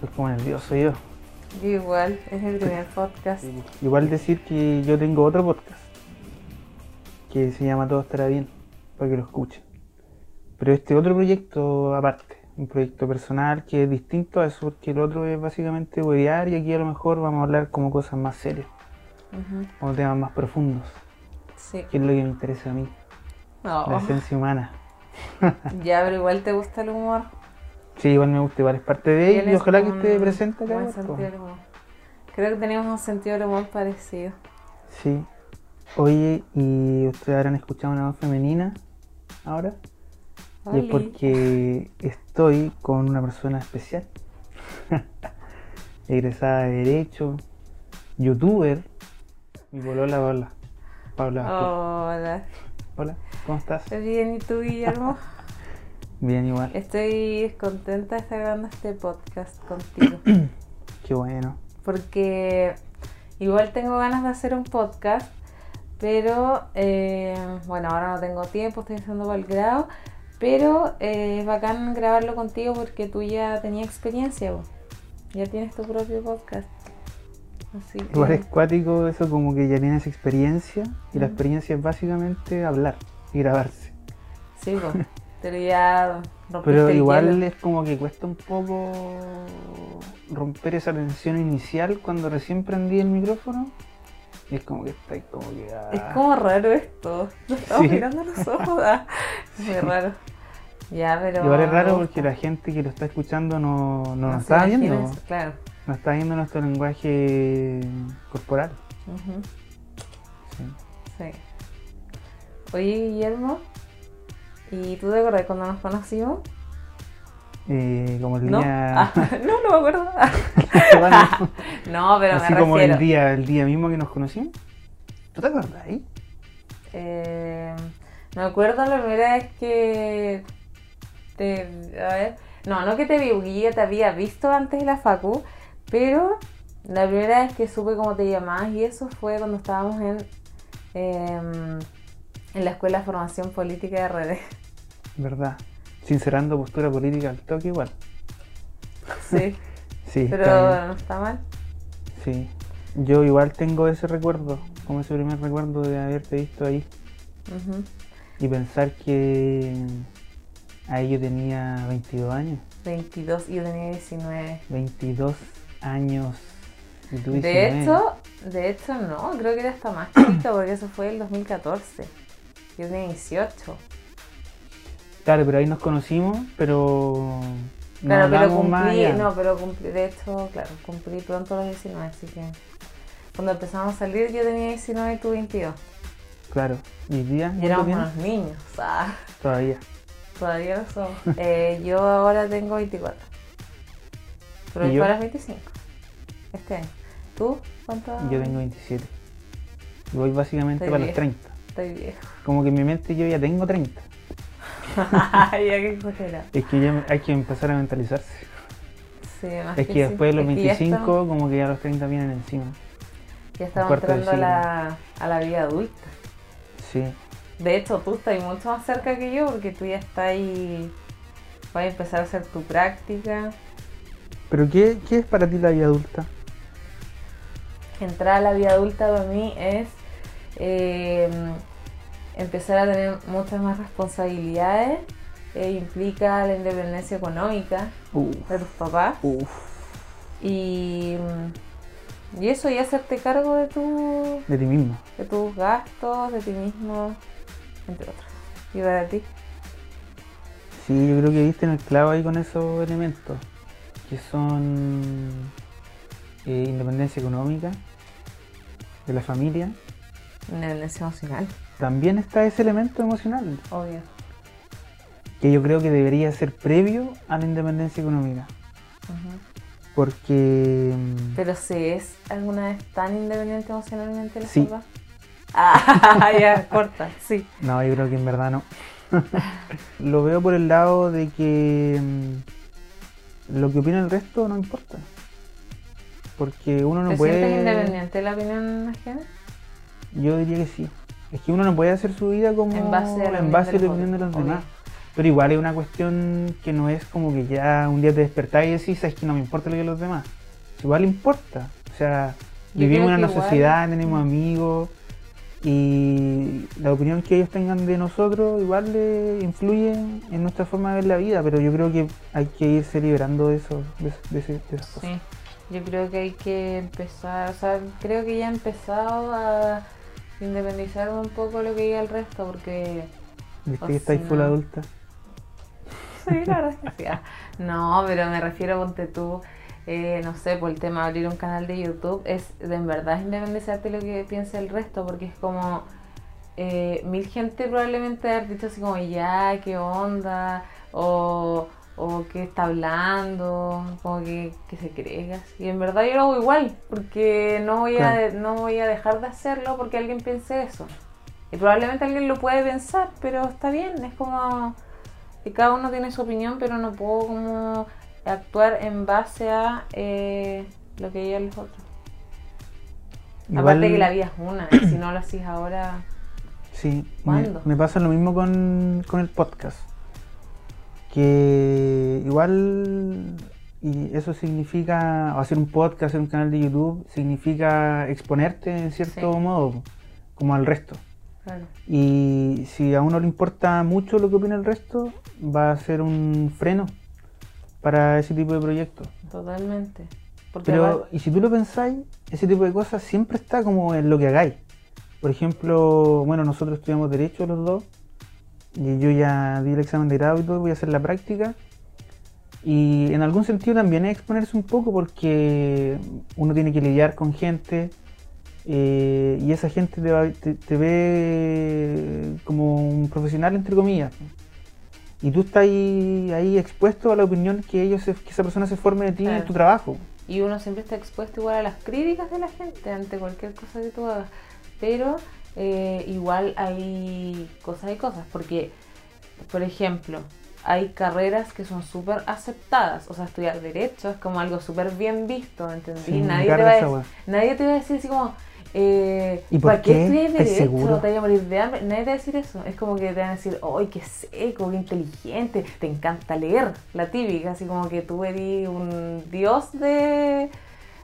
Estoy como nervioso yo. Yo igual, es mi primer podcast. Igual decir que yo tengo otro podcast que se llama Todo estará bien, para que lo escuchen. Pero este otro proyecto aparte, un proyecto personal que es distinto a eso, porque el otro es básicamente huevear y aquí a lo mejor vamos a hablar como cosas más serias, Ujú, como temas más profundos, Sí. que es lo que me interesa a mí, No. la esencia humana. Ya, pero igual te gusta el humor. Sí, igual me gusta, igual es parte de él y ojalá que esté presente acá. humor. Creo que tenemos un sentido del humor parecido. Sí. Oye, ¿y ustedes habrán escuchado una voz femenina ahora? Y es porque estoy con una persona especial. Egresada de Derecho, youtuber, mi polola Paula. Paula, Hola. hola, ¿cómo estás? Bien, ¿y tú, Guillermo? Bien igual, Estoy contenta de estar grabando este podcast contigo. qué bueno. Porque igual tengo ganas de hacer un podcast, pero eh, bueno, ahora no tengo tiempo, estoy haciendo para el grado. Pero eh, es bacán grabarlo contigo porque tú ya tenías experiencia, po. ya tienes tu propio podcast. Así que, Igual es cuático eso como que ya tienes experiencia y la experiencia es básicamente hablar y grabarse. Sí, po. pero ya rompiste Pero igual es como que cuesta un poco romper esa tensión inicial cuando recién prendí el micrófono. Y es como que está ahí como que... ah. Es como raro esto. Nos estamos Sí. mirando a los ojos. ah. Es muy raro. Ya, pero. Igual es raro porque la gente que lo está escuchando no, no, No nos está viendo. eso, Claro. No está viendo nuestro lenguaje corporal. Sí. Sí. Oye, Guillermo. ¿Y tú te acuerdas cuando nos conocimos? Eh, como el ¿No? día... Ah, no, no me acuerdo. No, pero así me como refiero. el día, el día mismo que nos conocimos. ¿Tú te acuerdas ahí? Eh, me acuerdo la primera vez que te, a ver, no, no que te vi, porque yo te había visto antes de la facu, pero la primera vez que supe cómo te llamabas y eso fue cuando estábamos en em, en la escuela de formación política de redes. ¿Verdad? Sincerando postura política al toque igual. Sí, Sí, pero está no está mal. Sí, yo igual tengo ese recuerdo, como ese primer recuerdo de haberte visto ahí y pensar que ahí yo tenía 22 años, 22 y yo tenía 19. 22 años. Y tú De 19. hecho, de hecho no, creo que era hasta más chiquito porque eso fue el 2014. Yo tenía 18. Claro, pero ahí nos conocimos, pero Claro, pero más cumplí, allá. no, pero cumplí, de hecho, claro, cumplí pronto los 19, así que cuando empezamos a salir yo tenía 19 y tú 22. Claro, y día, Y ¿cuánto éramos unos niños, o sea, Todavía. todavía lo somos. Eh, yo ahora tengo 24. Pero ¿Y tú eras 25. Este año. ¿Tú? ¿Cuánto? Yo tengo 27. Y voy básicamente Estoy para los vieja. 30. Estoy viejo. Como que en mi mente yo ya tengo 30. ya que exagerado. Es que ya hay que empezar a mentalizarse. Sí, más Es que después de los Es que ya 25, estamos- como que ya los 30 vienen encima. Ya estamos entrando a la, a la vida adulta. Sí. De hecho, tú estás mucho más cerca que yo porque tú ya estás ahí. Vas a empezar a hacer tu práctica. ¿Pero qué, qué es para ti la vida adulta? Entrar a la vida adulta para mí es eh, empezar a tener muchas más responsabilidades. eh, implica la independencia económica Uf, de tus papás. uf. Y, y eso, y hacerte cargo de, tu, De ti mismo. de tus gastos, de ti mismo, entre otros. ¿Y para ti? Sí, yo creo que viste en el clavo ahí con esos elementos. Que son eh, independencia económica, de la familia. Independencia emocional, También está ese elemento emocional, obvio. que yo creo que debería ser previo a la independencia económica. Porque mm, Pero si es alguna vez tan independiente emocionalmente la Sí. Ah, ya, corta, sí. No, yo creo que en verdad no. lo veo por el lado de que mm, lo que opina el resto no importa. Porque uno no ¿Te puede. sientes independiente de la opinión ajena? Yo diría que sí. Es que uno no puede hacer su vida como En base a la en opinión base de a la los opinión de los otros, demás. Pero igual es una cuestión que no es como que ya un día te despertás y decís, es que no me importa lo que los demás. Igual importa. O sea, Yo vivimos en una igual- sociedad, tenemos amigos y la opinión que ellos tengan de nosotros igual le influye en nuestra forma de ver la vida, pero yo creo que hay que irse liberando de, eso, de, de de esas cosas. Sí, yo creo que hay que empezar, o sea, creo que ya he empezado a independizarme un poco lo que diga el resto, porque ¿Viste que estáis full adulta? sí, la verdad es que sí. Ah, No, pero me refiero, ponte tú, eh, no sé, por el tema de abrir un canal de YouTube, es de en verdad independizarte lo que piense el resto, porque es como eh, mil gente probablemente haber dicho así como, ya, qué onda, o, o qué está hablando, como que, que se cree. Y en verdad yo lo hago igual, porque no voy, a, no voy a dejar de hacerlo porque alguien piense eso. Y probablemente alguien lo puede pensar, pero está bien, es como que cada uno tiene su opinión, pero no puedo como actuar en base a eh, lo que digan los otros. Aparte que la vida es una, y si no lo haces ahora, Sí, me, me pasa lo mismo con, con el podcast. Que igual, y eso significa, hacer un podcast, hacer un canal de YouTube, significa exponerte en cierto Sí. modo, como al resto. claro. Y si a uno le importa mucho lo que opina el resto, va a ser un freno para ese tipo de proyectos. Totalmente. Porque Pero, y si tú lo pensáis, ese tipo de cosas siempre está como en lo que hagáis. Por ejemplo, bueno, nosotros estudiamos Derecho los dos, y yo ya di el examen de grado y todo, voy a hacer la práctica. Y en algún sentido también es exponerse un poco porque uno tiene que lidiar con gente eh, y esa gente te, va- te- te ve como un profesional, entre comillas. Y tú estás ahí, ahí expuesto a la opinión que, ellos se- que esa persona se forme de ti en tu trabajo. Y uno siempre está expuesto igual a las críticas de la gente ante cualquier cosa que tú hagas. Pero eh, igual hay cosas y cosas. Porque, por ejemplo, hay carreras que son súper aceptadas. O sea, estudiar Derecho es como algo súper bien visto, ¿entendí? Sí, nadie, te va a nadie te va a decir así como... Eh, ¿Y por ¿Para qué? qué estudias ¿Estás Derecho? seguro? Te vas a morir de hambre. Nadie te va a decir eso. Es como que te van a decir, ¡ay, qué seco, qué inteligente! Te encanta leer. La típica, así como que tú eres un dios de,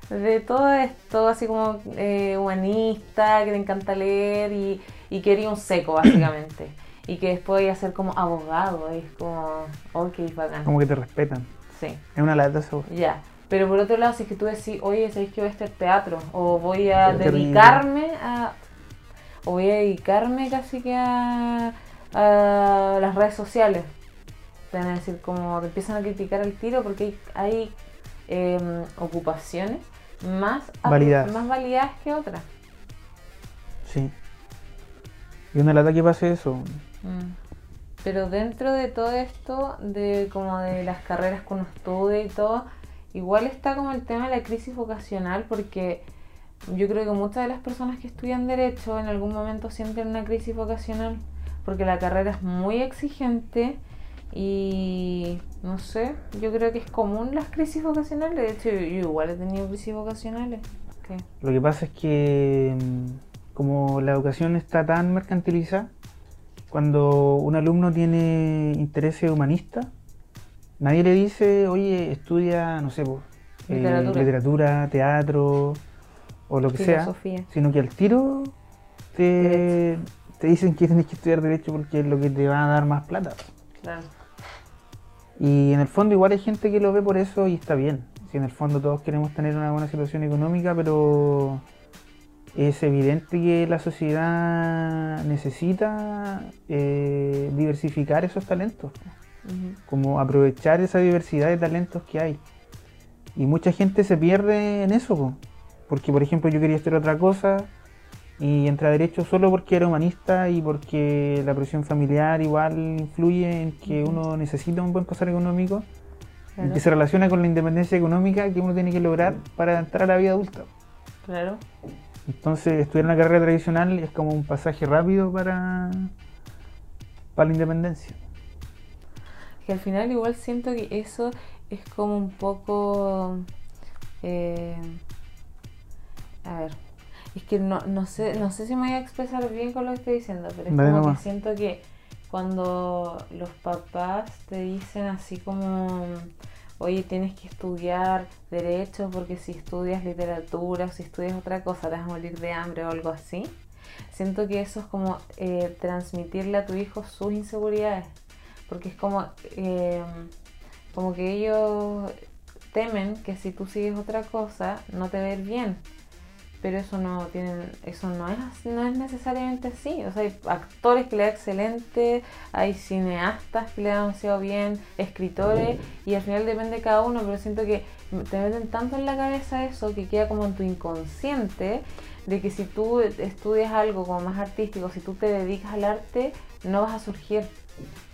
de todo esto, así como eh, humanista, que te encanta leer y, y que eres un seco, básicamente. y que después voy a ser como abogado. Es como, ok, bacán. Como que te respetan. Sí. Es una lata wea. Ya, pero por otro lado, si es que tú decís, oye, ¿sabéis que voy a este teatro? O voy a dedicarme a. O voy a dedicarme casi que a, a las redes sociales. Te van a decir, como te empiezan a criticar al tiro porque hay, hay em, ocupaciones más, Validadas. más validadas que otras. Sí. Y una lata que pase eso. Mm. Pero dentro de todo esto, de como de las carreras que uno estudia y todo, igual está como el tema de la crisis vocacional, porque yo creo que muchas de las personas que estudian derecho en algún momento sienten una crisis vocacional, porque la carrera es muy exigente y no sé, yo creo que es común las crisis vocacionales. De hecho, yo, yo igual he tenido crisis vocacionales. ¿Qué? Lo que pasa es que mm, como la educación está tan mercantilizada, cuando un alumno tiene intereses humanistas, nadie le dice, oye, estudia, no sé, po, eh, Literatura. teatro o lo que sea, Filosofía. sino que al tiro te, te dicen que tienes que estudiar derecho porque es lo que te va a dar más plata. Claro. Y en el fondo igual hay gente que lo ve por eso y está bien. Si en el fondo todos queremos tener una buena situación económica, pero es evidente que la sociedad necesita eh, diversificar esos talentos, como aprovechar esa diversidad de talentos que hay. Y mucha gente se pierde en eso, po. porque por ejemplo yo quería estudiar otra cosa y entré a derecho solo porque era humanista y porque la presión familiar igual influye en que uno necesita un buen pasar económico Claro. y que se relaciona con la independencia económica que uno tiene que lograr para entrar a la vida adulta. Claro. Entonces estudiar una carrera tradicional es como un pasaje rápido para, para la independencia. Que al final igual siento que eso es como un poco... eh, a ver, es que no, no sé no sé si me voy a expresar bien con lo que estoy diciendo, pero es Dale como nomás. que siento que cuando los papás te dicen así como, oye, tienes que estudiar derecho porque si estudias literatura o si estudias otra cosa te vas a morir de hambre o algo así. Siento que eso es como eh, transmitirle a tu hijo sus inseguridades, porque es como, eh, como que ellos temen que si tú sigues otra cosa no te va a ir bien pero eso no tienen, eso no es, no es necesariamente así. O sea, hay actores que le dan excelente, hay cineastas que le dan demasiado bien, escritores, y al final depende de cada uno, pero siento que te meten tanto en la cabeza eso que queda como en tu inconsciente de que si tú estudias algo como más artístico, si tú te dedicas al arte, no vas a surgir.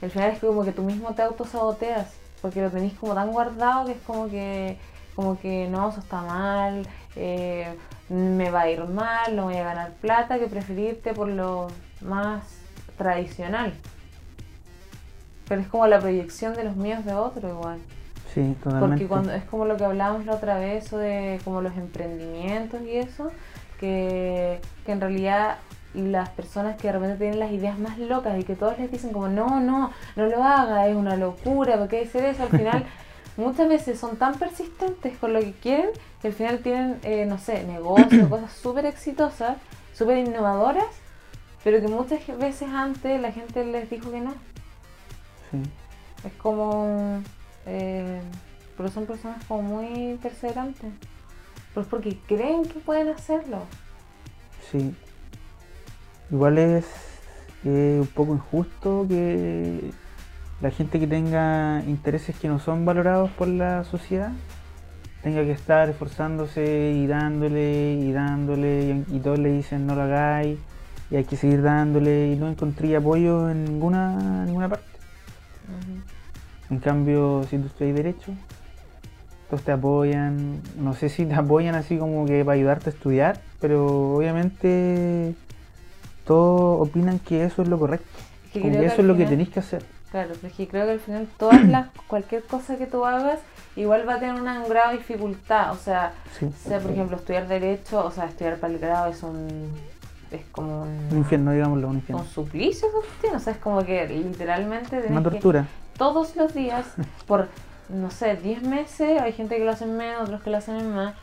Al final es como que tú mismo te autosaboteas, porque lo tenés como tan guardado que es como que, como que no, eso está mal, eh, me va a ir mal, no voy a ganar plata, que preferirte por lo más tradicional. Pero es como la proyección de los míos de otro igual. Sí, totalmente. Porque cuando es como lo que hablábamos la otra vez, o de como los emprendimientos y eso, que, que en realidad las personas que de repente tienen las ideas más locas y que todos les dicen como no, no, no lo haga, es una locura, ¿por qué hacer eso? Al final muchas veces son tan persistentes con lo que quieren que al final tienen, eh, no sé, negocios, cosas súper exitosas, súper innovadoras, pero que muchas veces antes la gente les dijo que no. Sí. Es como... Eh, pero son personas como muy perseverantes. Pero es porque creen que pueden hacerlo. Sí. Igual es eh, un poco injusto que la gente que tenga intereses que no son valorados por la sociedad tenga que estar esforzándose y dándole y dándole y, todos le dicen no lo hagáis y hay que seguir dándole y no encontré apoyo en ninguna ninguna parte. En cambio, si tú estás derecho, todos te apoyan, no sé si te apoyan así como que para ayudarte a estudiar, pero obviamente todos opinan que eso es lo correcto, que eso es lo que tenéis que hacer. Claro, porque creo que al final todas las, cualquier cosa que tú hagas igual va a tener una, un grado de dificultad. O sea, sea, por ejemplo, estudiar derecho, o sea, estudiar para el grado es un es como un, un infierno, digámoslo, un infierno. Un suplicio, o sea, es como que literalmente una tortura. todos los días por no sé, 10 meses, hay gente que lo hace menos, otros que lo hacen más.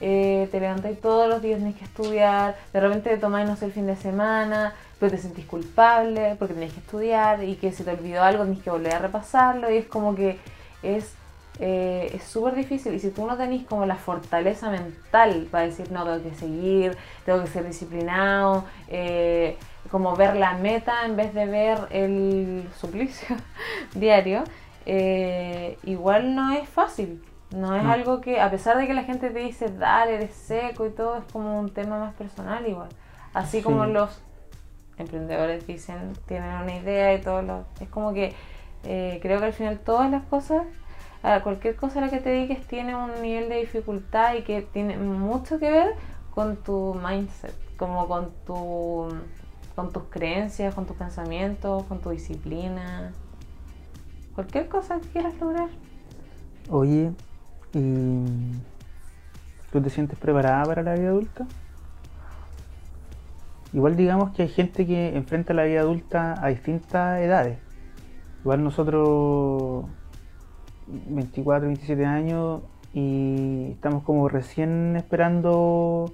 Eh, te levantáis todos los días, tenés que estudiar, de repente tomáis, no sé, el fin de semana, pero te sentís culpable porque tenés que estudiar y que si te olvidó algo tenés que volver a repasarlo y es como que es eh, es súper difícil y si tú no tenés como la fortaleza mental para decir no, tengo que seguir, tengo que ser disciplinado, eh, como ver la meta en vez de ver el suplicio diario, eh, igual no es fácil. No es algo que, a pesar de que la gente te dice, dale, eres seco y todo, es como un tema más personal igual. Así como los emprendedores dicen, tienen una idea y todo lo... Es como que eh, creo que al final todas las cosas, cualquier cosa a la que te dediques tiene un nivel de dificultad y que tiene mucho que ver con tu mindset, como con tu con tus creencias, con tus pensamientos, con tu disciplina. Cualquier cosa que quieras lograr. Oye, ¿y tú te sientes preparada para la vida adulta? Igual digamos que hay gente que enfrenta la vida adulta a distintas edades. Igual nosotros 24, 27 años y estamos como recién esperando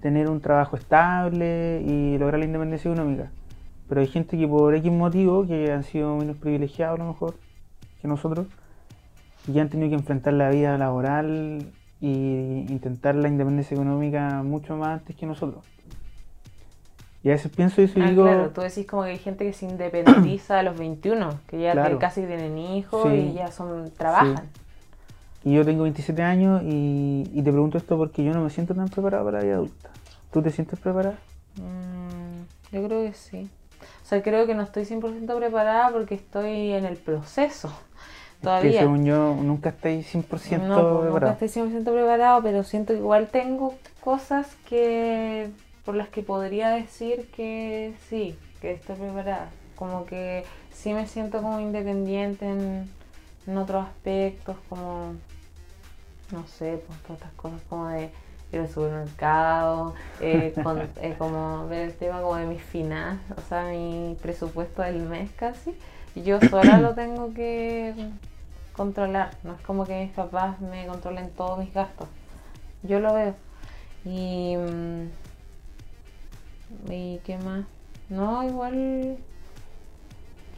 tener un trabajo estable y lograr la independencia económica. Pero hay gente que por X motivo, que han sido menos privilegiados a lo mejor que nosotros, y han tenido que enfrentar la vida laboral e intentar la independencia económica mucho más antes que nosotros. Y a veces pienso eso y ah, digo... Claro, tú decís como que hay gente que se independiza a los 21, que ya casi tienen hijos y ya son trabajan. Y yo tengo 27 años y, te pregunto esto porque yo no me siento tan preparado para la vida adulta. ¿Tú te sientes preparada? Mm, yo creo que sí. O sea, creo que no estoy 100% preparada porque estoy en el proceso. Todavía. que según yo, nunca estoy 100% pues, preparado. Nunca estoy 100% preparado, pero siento que igual tengo cosas que por las que podría decir que sí, que estoy preparada. Como que sí me siento como independiente en, otros aspectos, como, no sé, pues todas estas cosas como de ir al supermercado, eh, con- eh, como ver el tema como de mis finanzas, o sea, mi presupuesto del mes casi. Y Yo sola lo tengo que controlar, no es como que mis papás me controlen todos mis gastos. Yo lo veo. Y. ¿Y qué más? No, igual.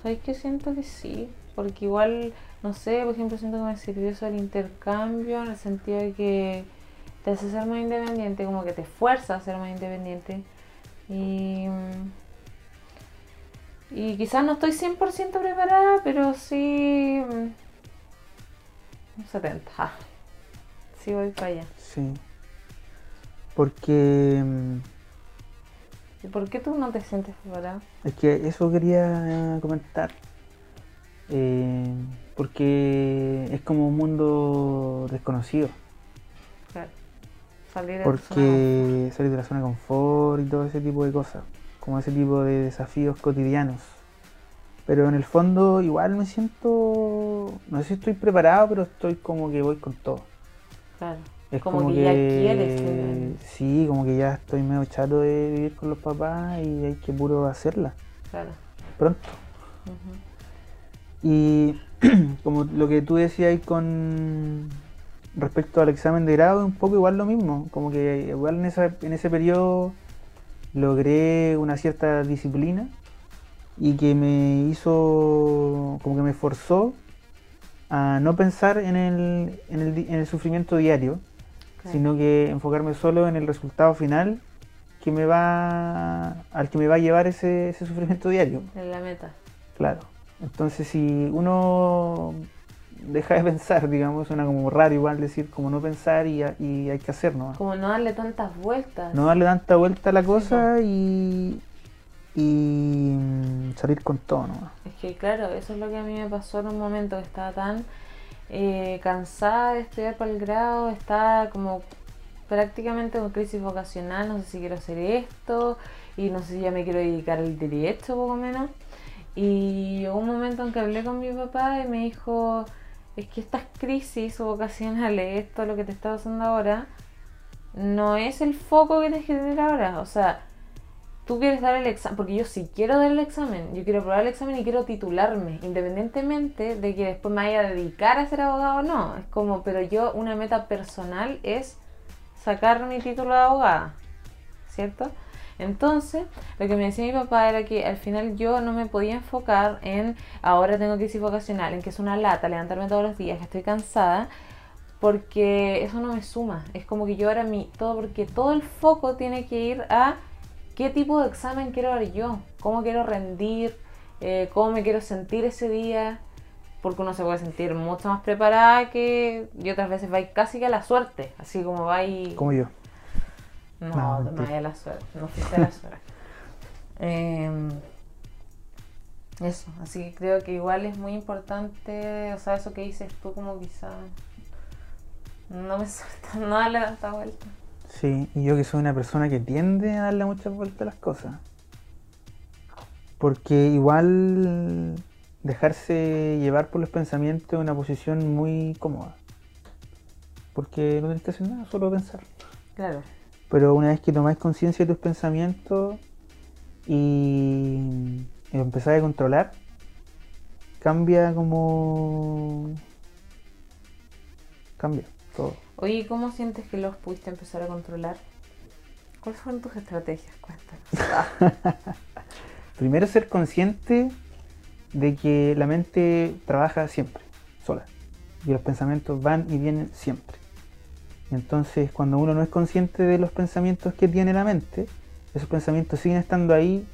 ¿Sabes qué siento que sí? Porque igual, no sé, por ejemplo, siento que me sirvió eso el intercambio en el sentido de que te hace ser más independiente, como que te fuerza a ser más independiente. Y. mm, Y quizás no estoy 100% preparada, pero sí. mm, Un 70. Ah, Sí, voy para allá. Sí. Porque mm, ¿Y por qué tú no te sientes preparada? es que eso quería comentar. Eh, porque es como un mundo desconocido. Claro. Salir de Porque salir de la zona de confort y todo ese tipo de cosas. Como ese tipo de desafíos cotidianos. Pero en el fondo igual me siento... No sé si estoy preparado, pero estoy como que voy con todo. Claro. Es Como que ya quieres vivir. Sí, como que ya estoy medio chato de vivir con los papás y hay que puro hacerla. Claro. Pronto. Y como lo que tú decías ahí con respecto al examen de grado, es un poco igual lo mismo. Como que igual en, esa, en ese periodo logré una cierta disciplina y que me hizo, como que me forzó a no pensar en el, en el, di- en el sufrimiento diario, Claro. sino que enfocarme solo en el resultado final que me va al que me va a llevar ese, ese sufrimiento diario. En la meta. Claro. Entonces, si uno deja de pensar, digamos, suena como raro igual decir como no pensar y, y hay que hacer, ¿no? Como no darle tantas vueltas. No darle tanta vuelta a la cosa y, y mm, salir con todo, ¿no? Es que claro, eso es lo que a mí me pasó en un momento que estaba tan eh, cansada de estudiar para el grado, estaba como prácticamente con crisis vocacional, no sé si quiero hacer esto y no sé si ya me quiero dedicar al derecho poco menos. Y llegó un momento en que hablé con mi papá y me dijo, es que estas crisis vocacionales, esto lo que te está pasando ahora, no es el foco que tienes que tener ahora. O sea, tú quieres dar el examen, porque yo sí quiero dar el examen, yo quiero aprobar el examen y quiero titularme, independientemente de que después me vaya a dedicar a ser abogado o no. Es como, pero yo, una meta personal es sacar mi título de abogada, ¿cierto? Entonces, lo que me decía mi papá era que al final yo no me podía enfocar en ahora tengo crisis vocacional, en que es una lata levantarme todos los días, que estoy cansada, porque eso no me suma. Es como que yo ahora mi todo, porque todo el foco tiene que ir a qué tipo de examen quiero dar yo, cómo quiero rendir, eh, cómo me quiero sentir ese día, porque uno se puede sentir mucho más preparada que y otras veces va casi que a la suerte, así como va y... Como yo. No, No, no, a la suerte, no fuiste a la suerte. Em, eso, así que creo que igual es muy importante, o sea, eso que dices tú como quizá no me suelta, no darle tanta vuelta. Sí, y yo que soy una persona que tiende a darle muchas vueltas a las cosas. Porque igual dejarse llevar por los pensamientos es una posición muy cómoda. Porque no tenés que hacer nada, solo pensar. Claro, Pero una vez que tomáis conciencia de tus pensamientos y, empezáis a controlar, cambia como... Cambia todo. Oye, ¿cómo sientes que los pudiste empezar a controlar? ¿Cuáles fueron tus estrategias? Cuéntanos. Primero ser consciente de que la mente trabaja siempre, sola. Y los pensamientos van y vienen siempre. Entonces, cuando uno no es consciente de los pensamientos que tiene la mente, esos pensamientos siguen estando ahí,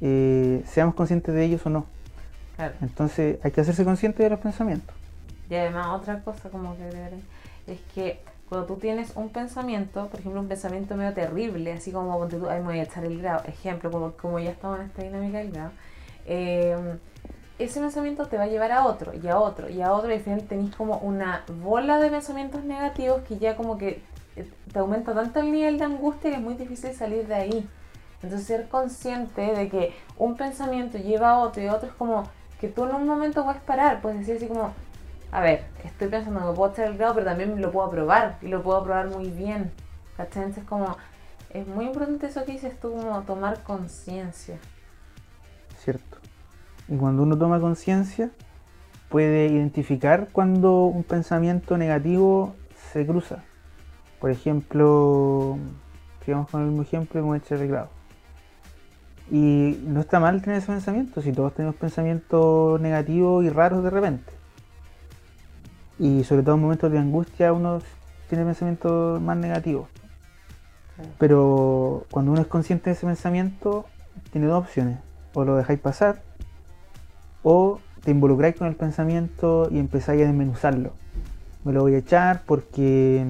eh, seamos conscientes de ellos o no. Claro. Entonces, hay que hacerse consciente de los pensamientos. Y además otra cosa como que es que cuando tú tienes un pensamiento, por ejemplo un pensamiento medio terrible, así como ponte tú, ay me voy a echar el grado, ejemplo, como, como ya estamos en esta dinámica del grado, eh, ese pensamiento te va a llevar a otro, y a otro, y a otro, y al final tenés como una bola de pensamientos negativos que ya como que eh, te aumenta tanto el nivel de angustia que es muy difícil salir de ahí. Entonces ser consciente de que un pensamiento lleva a otro y a otro es como que tú en un momento puedes parar, puedes decir así como, a ver, estoy pensando que puedo echar el grado, pero también lo puedo aprobar y lo puedo aprobar muy bien. ¿Cachai? Entonces como, es muy importante eso que dices tú, como tomar conciencia. ¿cierto? Y cuando uno toma conciencia, puede identificar cuando un pensamiento negativo se cruza. Por ejemplo, sigamos con el mismo ejemplo como este arreglado. Y no está mal tener ese pensamiento, si todos tenemos pensamientos negativos y raros de repente. Y sobre todo en momentos de angustia uno tiene pensamientos más negativos. Pero cuando uno es consciente de ese pensamiento, tiene dos opciones. O lo dejáis pasar, o te involucráis con el pensamiento y empezáis a desmenuzarlo. Me lo voy a echar porque,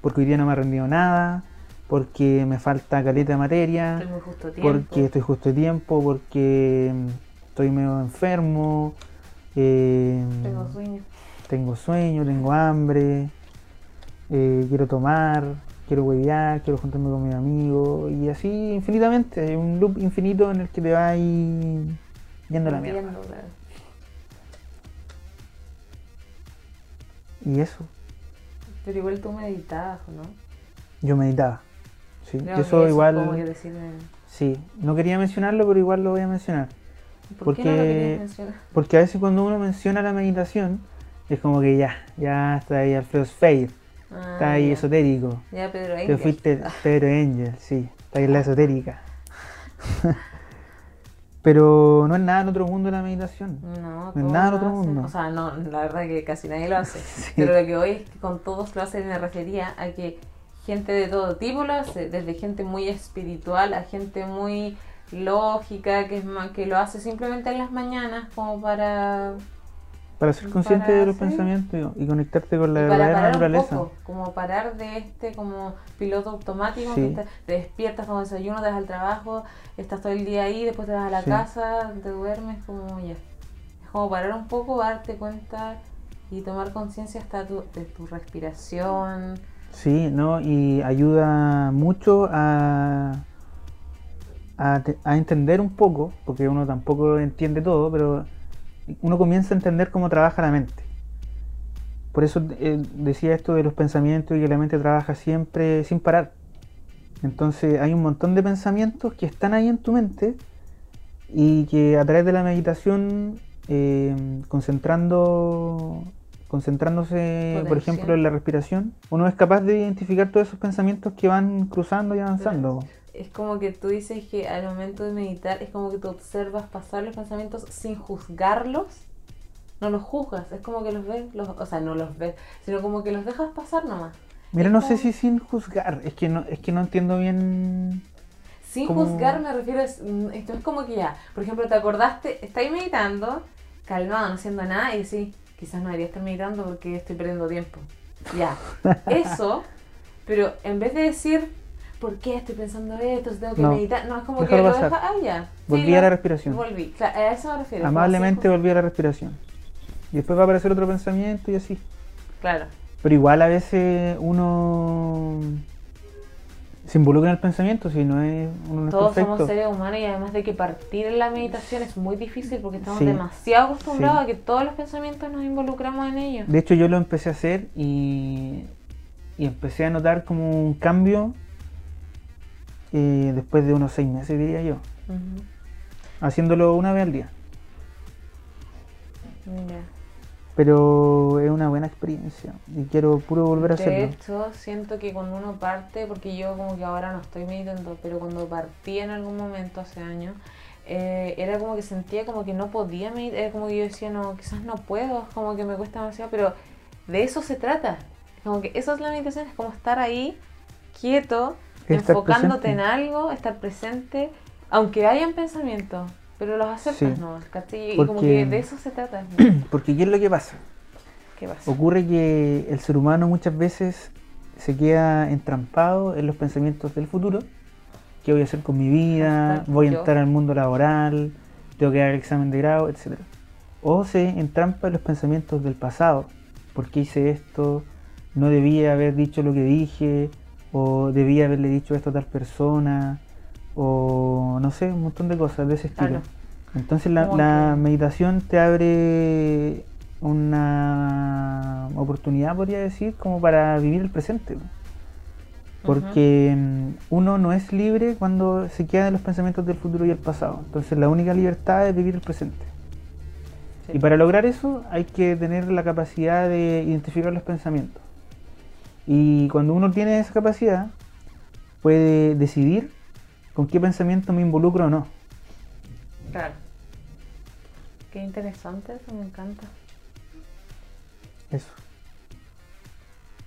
porque hoy día no me ha rendido nada, porque me falta caleta de materia, Estoy justo porque estoy justo de tiempo, porque estoy medio enfermo, eh, Tengo sueño. Tengo sueño, tengo hambre, eh, quiero tomar, quiero huevear, quiero juntarme con mis amigos y así infinitamente, un loop infinito en el que te vas yendo a la mierda. Y eso, Pero igual tú meditabas, ¿o ¿no? yo meditaba. Sí, Creo eso es igual, como que te sirve- sí, no quería mencionarlo, pero igual lo voy a mencionar. ¿Por qué no lo Porque- mencionar? Porque a veces cuando uno menciona la meditación, es como que ya, ya está ahí Alfredo Spade, Ah, está ahí ya. esotérico. Ya, Pedro Te Engel. fuiste Pedro Angel, sí, está ahí en la esotérica. Pero no es nada en otro mundo la meditación. No, es todos nada del otro mundo. O sea, no, la verdad que casi nadie lo hace. Sí. Pero lo que hoy es que con todos lo hacen, me refería a que gente de todo tipo lo hace, desde gente muy espiritual a gente muy lógica, que es que lo hace simplemente en las mañanas como para, Para ser consciente Para de los hacer- pensamientos y conectarte con la verdadera un naturaleza. poco, como parar de este como piloto automático, Sí. que te, despiertas con desayuno, te vas al trabajo, estás todo el día ahí, después te vas a la Sí. casa, te duermes, como ya. Es como parar un poco, darte cuenta y tomar conciencia hasta tu, de tu respiración. Sí, ¿no? Y ayuda mucho a, a, te- a entender un poco, porque uno tampoco entiende todo, pero uno comienza a entender cómo trabaja la mente. Por eso eh, decía esto de los pensamientos y que la mente trabaja siempre sin parar. Entonces hay un montón de pensamientos que están ahí en tu mente y que a través de la meditación, eh, concentrando, concentrándose, por ejemplo, en la respiración, uno es capaz de identificar todos esos pensamientos que van cruzando y avanzando. Es como que tú dices que al momento de meditar es como que tú observas pasar los pensamientos sin juzgarlos. No los juzgas, es como que los ves, los, o sea, no los ves, sino como que los dejas pasar nomás. Mira, no sé si sin juzgar, es que no, es que no entiendo bien. Sin juzgar me refiero a mm, esto es como que ya, por ejemplo, te acordaste, estáis meditando, calmado, no haciendo nada, y decís, quizás no debería estar meditando porque estoy perdiendo tiempo. Ya, eso, pero en vez de decir, ¿por qué estoy pensando esto? Tengo que No, meditar, no, es como que lo deja, ah, ya. Volví a la respiración. Volví, claro, a eso me refiero. Amablemente volví a la respiración. Y después va a aparecer otro pensamiento y así. Claro, Pero igual a veces uno se involucra en el pensamiento, si no es uno no es todos somos seres humanos y además de que partir en la meditación es muy difícil porque estamos Sí. demasiado acostumbrados Sí. a que todos los pensamientos nos involucramos en ellos. De hecho, yo lo empecé a hacer y, y empecé a notar como un cambio eh, después de unos seis meses, diría yo, haciéndolo una vez al día. Ya. Pero es una buena experiencia y quiero puro volver a De hacerlo. hecho, siento que cuando uno parte, porque yo como que ahora no estoy meditando, pero cuando partí en algún momento hace años, eh, era como que sentía como que no podía meditar, era como que yo decía, no, quizás no puedo, es como que me cuesta demasiado, pero de eso se trata. Como que eso es la meditación, es como estar ahí, quieto, enfocándote presente. en algo, estar presente, aunque hayan pensamientos, pero los aceptas Sí. no, ¿cachai? Y como Porque- que de eso se trata. Porque ¿qué es lo que pasa? ¿Qué pasa? Ocurre que el ser humano muchas veces se queda entrampado en los pensamientos del futuro. ¿Qué voy a hacer con mi vida? ¿Voy a entrar al mundo laboral? ¿Tengo que dar el examen de grado? Etcétera. O se entrampa en los pensamientos del pasado. ¿Por qué hice esto? ¿No debía haber dicho lo que dije? ¿O debía haberle dicho esto a tal persona? O no sé, un montón de cosas de ese estilo. Claro. Entonces la, Como la que- meditación te abre una oportunidad, podría decir, como para vivir el presente. Porque mm, uno no es libre cuando se queda en los pensamientos del futuro y el pasado. Entonces la única libertad es vivir el presente. Sí. Y para lograr eso hay que tener la capacidad de identificar los pensamientos. Y cuando uno tiene esa capacidad, puede decidir con qué pensamiento me involucro o no. Claro. Qué interesante eso, me encanta. Eso.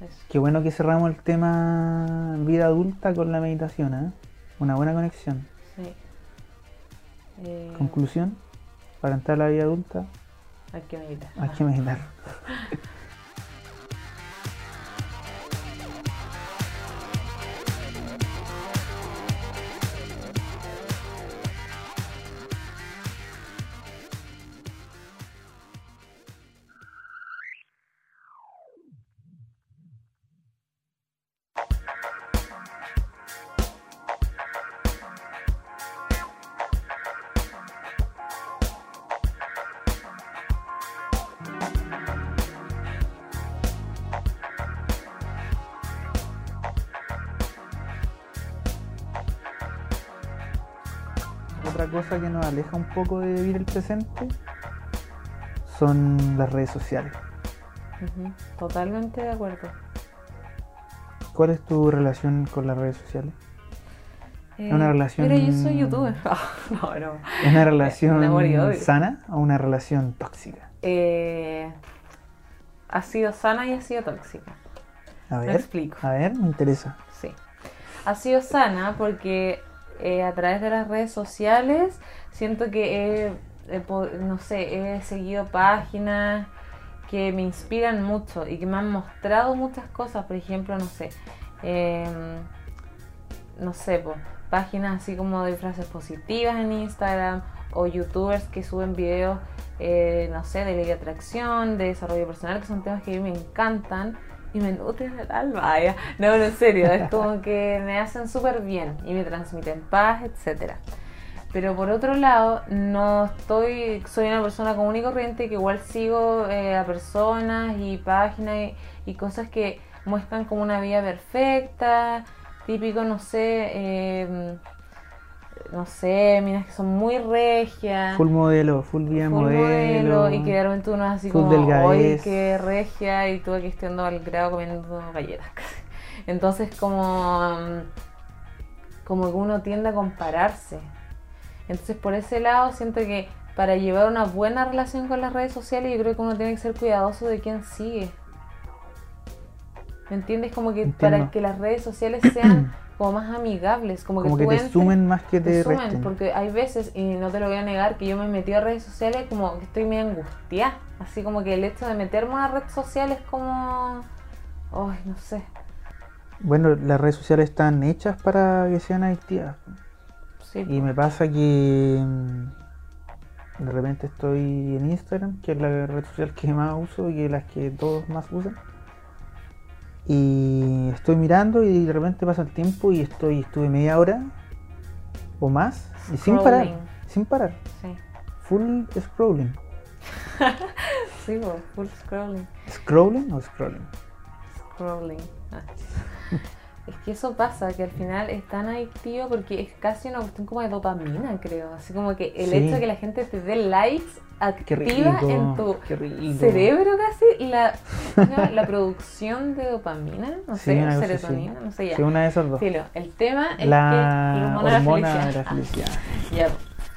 Eso. Qué bueno que cerramos el tema vida adulta con la meditación, ¿eh? Una buena conexión. Sí. Eh, Conclusión, para entrar a la vida adulta Hay que meditar. hay que meditar. nos aleja un poco de vivir el presente son las redes sociales. Ujú, Totalmente de acuerdo. ¿Cuál es tu relación con las redes sociales? Eh, Una relación- Mira, yo soy youtuber. no, no. ¿Es una relación sana o una relación tóxica? Eh, ha sido sana y ha sido tóxica. A Me ver, explico. a ver, me interesa. Sí. Ha sido sana porque eh, a través de las redes sociales siento que he, he no sé, he seguido páginas que me inspiran mucho y que me han mostrado muchas cosas. Por ejemplo, no sé, em, no sé, páginas así como de frases positivas en Instagram o youtubers que suben videos, eh, no sé, de ley de atracción, de desarrollo personal, que son temas que a mí me encantan y me nutren el alma. Vaya. No, no, en serio, es como que me hacen súper bien y me transmiten paz, etcétera. Pero por otro lado, no estoy, soy una persona común y corriente que igual sigo eh, a personas y páginas y, y cosas que muestran como una vida perfecta, típico, no sé, eh, no sé, minas que son muy regias, Full modelo, full vida full modelo. y que de repente uno es así full como, hoy delgadez". qué regia, y tuve que estudiando al grado comiendo galletas. Entonces como, mm, como que uno tiende a compararse. Entonces por ese lado siento que para llevar una buena relación con las redes sociales yo creo que uno tiene que ser cuidadoso de quién sigue. ¿Me entiendes? Como que Entiendo. para que las redes sociales sean como más amigables, como, Como que, te entres- sumen más que te te sumen, resten. porque hay veces, y no te lo voy a negar, que yo me metí a redes sociales como que estoy medio angustiada. Así como que el hecho de meterme a una red social es como. Ay, no sé. Bueno, las redes sociales están hechas para que sean adictivas. Sí, Y me pasa que mm, de repente estoy en Instagram, que es la red social que más uso y que las que todos más usan. Y estoy mirando y de repente pasa el tiempo y estoy estuve media hora o más y sin parar, sin parar, sí. full scrolling. Sí, full scrolling. ¿Scrolling o scrolling? Scrolling. Ah. Es que eso pasa, que al final es tan adictivo porque es casi una cuestión como de dopamina, creo. Así como que el Sí. hecho de que la gente te dé likes activa rico, en tu cerebro casi la, la, producción de dopamina, no Sí, sé, serotonina, no sé ya. Sí, una de esas dos. Filo, el tema es La que hormona hormona de la felicidad. Ya,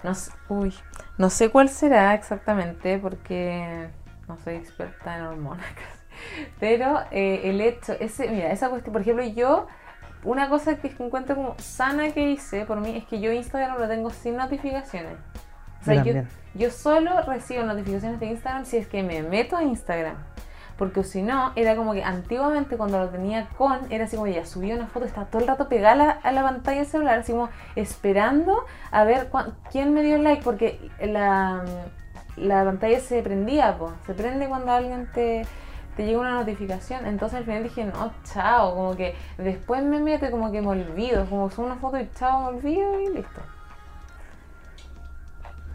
no uy, no sé cuál será exactamente porque no soy experta en hormonas casi. Pero eh, el hecho, ese, mira, esa cuestión, por ejemplo, yo, una cosa que encuentro como sana que hice por mí es que yo Instagram lo tengo sin notificaciones. O sea, Yo yo, solo recibo notificaciones de Instagram si es que me meto a Instagram. Porque si no, era como que antiguamente cuando lo tenía con, era así como ya subía una foto, estaba todo el rato pegada a la, a la pantalla del celular, así como esperando a ver cuán- quién me dio like, porque la, la pantalla se prendía, po, se prende cuando alguien te, te llega una notificación. Entonces al final dije, no, chao, como que después me meto como que me olvido, como subo una foto y chao, me olvido y listo.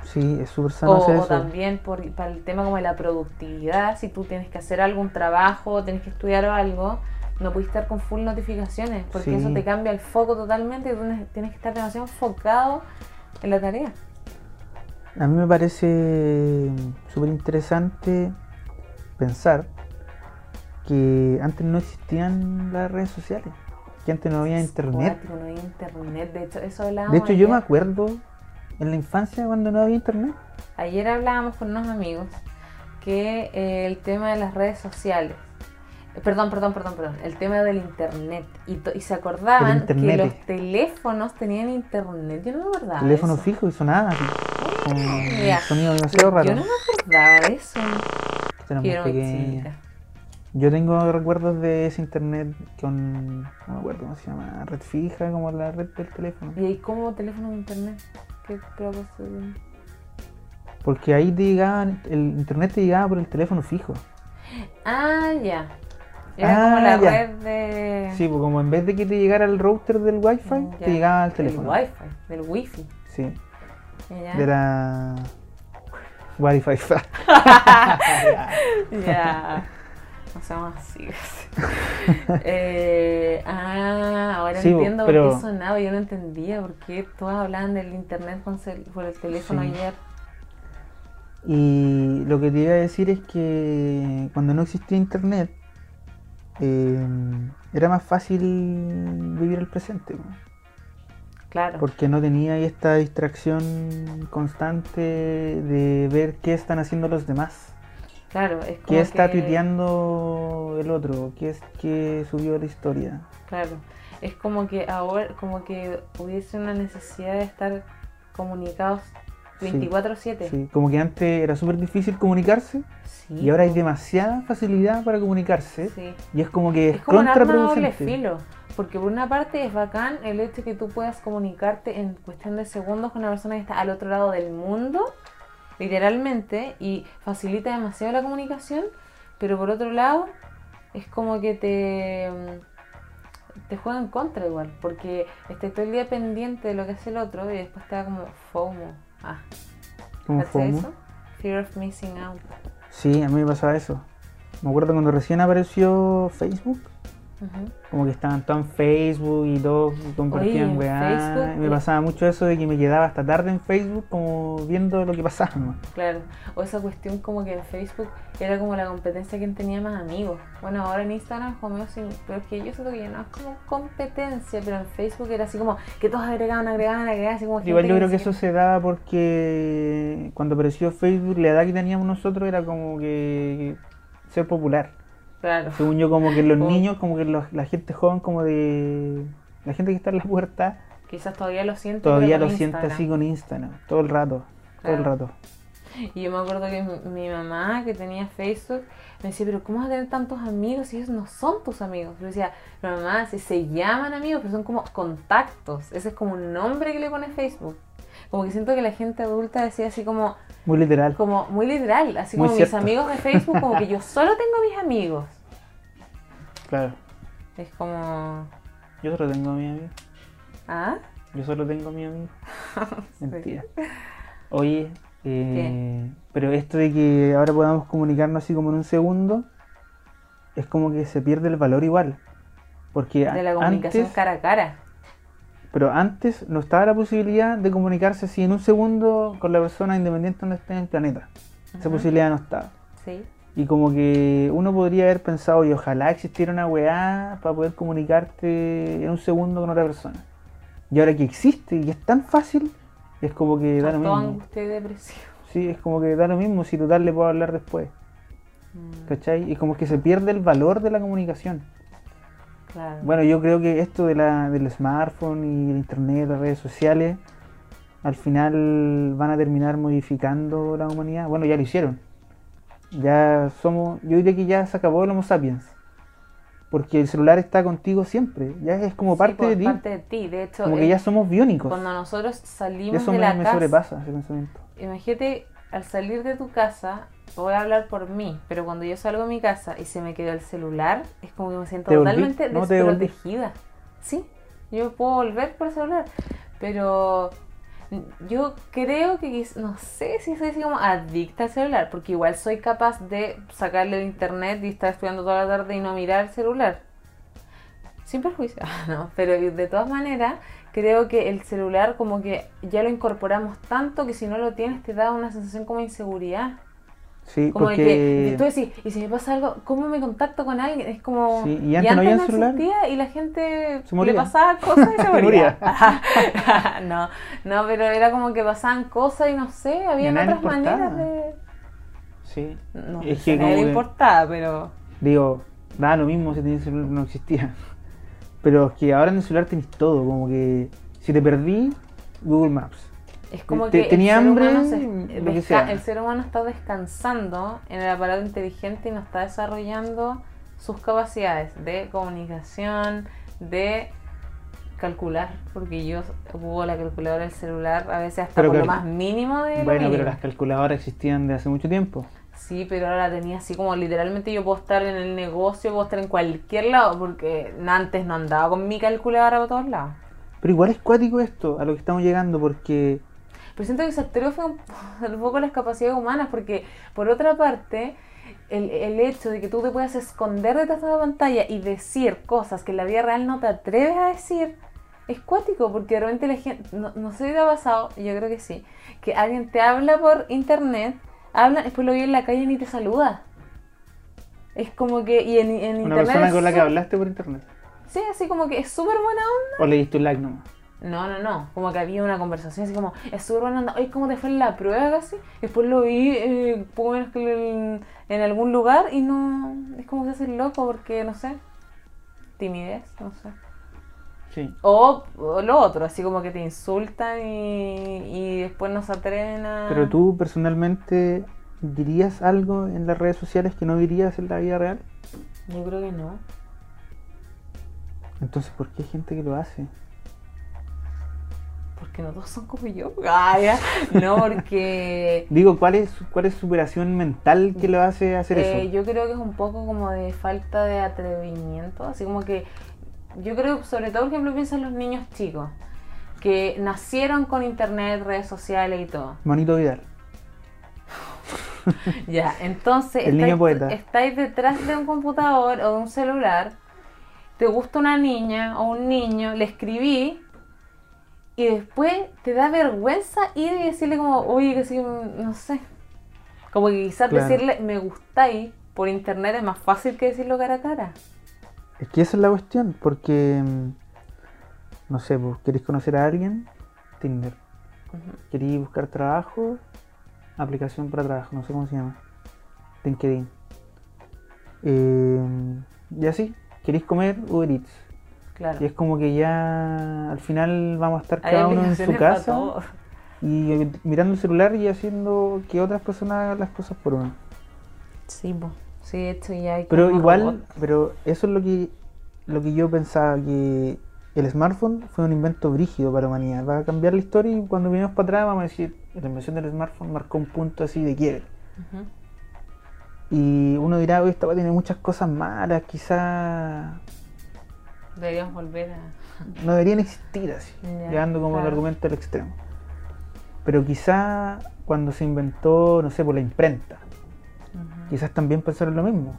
Sí, es súper sano O, hacer o eso. también por, para el tema como de la productividad, si tú tienes que hacer algún trabajo, tienes que estudiar o algo, no puedes estar con full notificaciones, porque Sí. eso te cambia el foco totalmente y tú tienes que estar demasiado enfocado en la tarea. A mí me parece súper interesante pensar que antes no existían las redes sociales, que antes no había internet. Cuático, no había internet, de hecho, eso hablábamos De hecho, yo me acuerdo en la infancia cuando no había internet. Ayer hablábamos con unos amigos que eh, el tema de las redes sociales, eh, perdón, perdón, perdón, perdón, el tema del internet, y, se acordaban que los teléfonos tenían internet, yo no me acordaba. Teléfono eso. fijo y sonaba así, con sonido demasiado raro. Yo no me acordaba de eso. Era muy. Yo tengo recuerdos de ese internet con, no me acuerdo cómo se llama, red fija, como la red del teléfono. ¿Y ahí cómo teléfono de internet? ¿Qué propósito tiene? Porque ahí te llegaban, el internet te llegaba por el teléfono fijo. Ah, ya. Era Ah, como la ya. red de... Sí, pues como en vez de que te llegara el router del wifi, ya. te llegaba al teléfono. Del wifi, del wifi. Sí, Ya. de la wifi. Ya. No seamos así. eh, ah, ahora Sí, entiendo pero- por qué sonaba. Yo no entendía por qué todos hablaban del internet por el teléfono Sí. ayer. Y lo que te iba a decir es que cuando no existía internet, eh, era más fácil vivir el presente. Claro. Porque no tenía ahí esta distracción constante de ver qué están haciendo los demás. Claro, es como ¿Qué está que- tuiteando el otro? ¿Qué, es, qué subió la historia? Claro. Es como que ahora, como que hubiese una necesidad de estar comunicados Sí, 24-7. Sí, como que antes era súper difícil comunicarse Sí, y ahora hay demasiada facilidad para comunicarse Sí. y es como que es, Es como un arma doble contraproducente. filo. Porque por una parte es bacán el hecho de que tú puedas comunicarte en cuestión de segundos con una persona que está al otro lado del mundo, literalmente, y facilita demasiado la comunicación, pero por otro lado es como que te, mm, te juega en contra igual, porque estás todo el día pendiente de lo que hace el otro y después te da como FOMO. Ah, ¿cachai FOMO. eso? Fear of missing out. Sí, a mí me pasaba eso. Me acuerdo cuando recién apareció Facebook, Como que estaban todos en Facebook y todos compartían weá. Me pasaba mucho eso de que me quedaba hasta tarde en Facebook como viendo lo que pasaba. ¿no? Claro, o esa cuestión como que en Facebook era como la competencia quien tenía más amigos. Bueno, ahora en Instagram como sin, pero es que yo siento que ya no es como competencia, pero en Facebook era así como que todos agregaban, agregaban, agregaban, así como Igual yo creo que eso se daba porque cuando apareció Facebook la edad que teníamos nosotros era como que ser popular. Claro, Según yo como que los Como- niños, como que los- la gente joven como de... La gente que está en la puerta quizás todavía lo siento. todavía lo siente así con Instagram, todo el rato, todo el rato. Y yo me acuerdo que mi, mi mamá, que tenía Facebook, me decía, pero ¿cómo vas a tener tantos amigos si ellos no son tus amigos? Yo decía, pero mamá, si se llaman amigos, pero son como contactos. Ese es como un nombre que le pone Facebook. Como que siento que la gente adulta decía así como, Muy literal. como muy literal, así Muy como mis amigos de Facebook, como que yo solo tengo mis amigos. Claro. Es como, Yo solo tengo a mi amigo. ¿ah? Yo solo tengo a mi amigo. Mentira. Oye, eh, pero esto de que ahora podamos comunicarnos así como en un segundo, es como que se pierde el valor igual. Porque De la comunicación antes, cara a cara. Pero antes no estaba la posibilidad de comunicarse así en un segundo con la persona independiente donde esté en el planeta. Esa posibilidad no estaba. Sí, Y como que uno podría haber pensado, y ojalá existiera una weá para poder comunicarte en un segundo con otra persona. Y ahora que existe y es tan fácil, es como que da lo mismo. angustia y depresión. Sí, es como que da lo mismo si total le puedo hablar después. Mm, ¿Cachai? Y como que se pierde el valor de la comunicación. Claro. Bueno, yo creo que esto de la, del smartphone y el internet, las redes sociales, al final van a terminar modificando la humanidad. Bueno, ya lo hicieron. Ya somos, yo diría que ya se acabó el Homo sapiens. Porque el celular está contigo siempre. Ya es como Sí, parte pues, de ti. parte de ti. De hecho, como que ya somos biónicos. cuando nosotros salimos eso de me, la me casa, sobrepasa ese pensamiento. imagínate al salir de tu casa, voy a hablar por mí, pero cuando yo salgo de mi casa y se me quedó el celular, es como que me siento totalmente desprotegida. Sí, yo puedo volver por el celular, pero yo creo que, no sé si soy así como adicta al celular, porque igual soy capaz de sacarle el internet y estar estudiando toda la tarde y no mirar el celular. Sin perjuicio, no, pero de todas maneras creo que el celular como que ya lo incorporamos tanto que si no lo tienes te da una sensación como de inseguridad. Sí, Como porque... de que tú decís, y si me pasa algo, ¿cómo me contacto con alguien? Es como... Sí, y antes no había celular. existía y la gente le pasaba cosas y se moría. no, no, pero era como que pasaban cosas y no sé, había otras maneras de... Sí. No, Es que que- importaba, pero... Digo, da lo mismo si tenías celular, no existía. Pero es que ahora en el celular tenés todo, como que si te perdí, Google Maps. Es como Te- que tenía el ser, hambre, humano se- el ser humano está descansando en el aparato inteligente y no está desarrollando sus capacidades de comunicación, de calcular, porque yo ocupo la calculadora del celular a veces hasta Pero por lo más mínimo de Bueno, pero las calculadoras existían de hace mucho tiempo. Sí, pero ahora la tenía así como literalmente yo puedo estar en el negocio, puedo estar en cualquier lado, porque antes no andaba con mi calculadora por todos lados. Pero igual es cuático esto, a lo que estamos llegando, porque Pero siento que se atrofia un, un poco las capacidades humanas, porque por otra parte, el, el hecho de que tú te puedas esconder detrás de una pantalla y decir cosas que en la vida real no te atreves a decir, es cuático, porque de repente la gente, no, no sé si te ha pasado, yo creo que sí, que alguien te habla por internet, habla, después lo vi en la calle y ni te saluda. Es como que, y en, en una internet... persona con la que hablaste por internet. Sí, así como que es súper buena onda. O le diste un like nomás. No, no, no. Como que había una conversación así como, es súper buena onda. Oye, ¿cómo te fue en la prueba casi? Después lo vi eh, poco menos que en, en algún lugar y no. Es como que se hace loco porque, no sé. Timidez, no sé. Sí. O, o lo otro, así como que te insultan y, y después no se atreven a. Pero tú personalmente dirías algo en las redes sociales que no dirías en la vida real. Yo creo que no. Entonces, ¿por qué hay gente que lo hace? Porque no todos son como yo. Ah, ya. No, porque. Digo, ¿cuál es, cuál es su operación mental que lo hace hacer Eh, eso? yo creo que es un poco como de falta de atrevimiento, así como que yo creo, sobre todo, por ejemplo, pienso en los niños chicos, que nacieron con internet, redes sociales y todo. Manito Vidal. Ya, entonces El niño estáis, poeta. estáis detrás de un computador o de un celular, te gusta una niña o un niño, le escribí y después te da vergüenza ir y decirle como, oye, que sí, no sé. Como que quizás Claro. decirle me gustáis por internet es más fácil que decirlo cara a cara. Es que esa es la cuestión, porque, mm, no sé, pues, ¿queréis conocer a alguien? Tinder. Ujú. ¿Queréis buscar trabajo? Aplicación para trabajo, no sé cómo se llama. LinkedIn. Eh, y así, ¿queréis comer? Uber Eats. Claro. Y es como que ya al final vamos a estar cada uno en su casa y eh, mirando el celular y haciendo que otras personas hagan las cosas por uno. Sí, po. Sí, hecho ya hay Pero igual, pero eso es lo que, lo que yo pensaba, que el smartphone fue un invento brígido para la humanidad. Va a cambiar la historia y cuando venimos para atrás vamos a decir, la invención del smartphone marcó un punto así de quiebre. Y uno dirá, oye, esta va a tener muchas cosas malas, quizás Deberíamos volver a... no deberían existir así, Ya, llegando como el claro. argumento al extremo. Pero quizá cuando se inventó, no sé, por la imprenta. Quizás también pensaron lo mismo.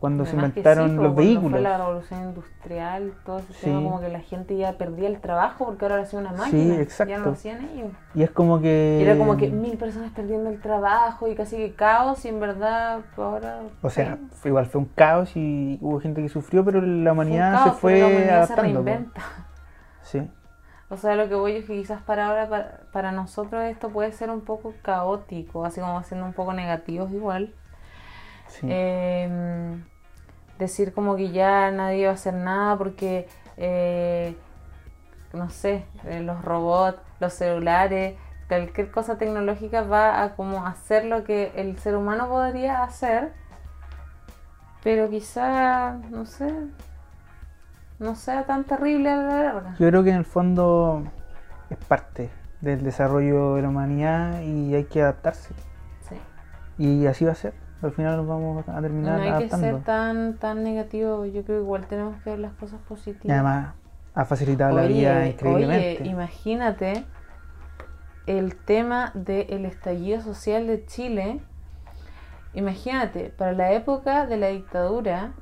Cuando se Además inventaron sí, los vehículos. Fue la revolución industrial, todo ese Sí. tema, como que la gente ya perdía el trabajo porque ahora lo hacía una Sí, máquina. Ya exacto. no lo hacían ellos. Y es como que... Era como que mil personas perdiendo el trabajo y casi que caos y en verdad ahora... O sea, sí, fue igual fue un caos y hubo gente que sufrió, pero la fue humanidad caos, se fue la humanidad se adaptando. reinventa. Sí, O sea, lo que voy es que quizás para ahora, para, para nosotros esto puede ser un poco caótico, así como siendo un poco negativos igual. Sí. Eh, decir como que ya nadie va a hacer nada porque, eh, no sé, eh, los robots, los celulares, cualquier cosa tecnológica va a como hacer lo que el ser humano podría hacer, pero quizá, no sé, no sea tan terrible la larga. Yo creo que en el fondo es parte del desarrollo de la humanidad y hay que adaptarse. Sí. Y así va a ser. Al final nos vamos a No terminar hay que ser tan, tan negativo, yo creo que igual tenemos que ver las cosas positivas. Y además ha facilitado la vida increíblemente. oye, imagínate el tema del estallido social de Chile. Imagínate, para la época de la dictadura,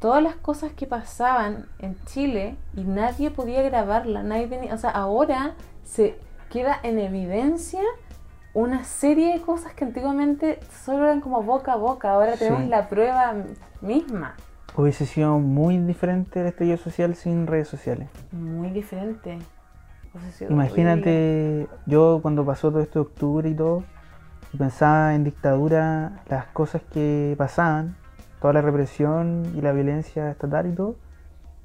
todas las cosas que pasaban en Chile y nadie podía grabarla, nadie tenía, o sea, ahora se queda en evidencia una serie de cosas que antiguamente solo eran como boca a boca, ahora tenemos Sí. la prueba misma. Hubiese sido muy diferente el estallido social sin redes sociales. Muy diferente. Horrible. Imagínate, yo cuando pasó todo esto de octubre y todo, y pensaba en dictadura, las cosas que pasaban, toda la represión y la violencia estatal y todo,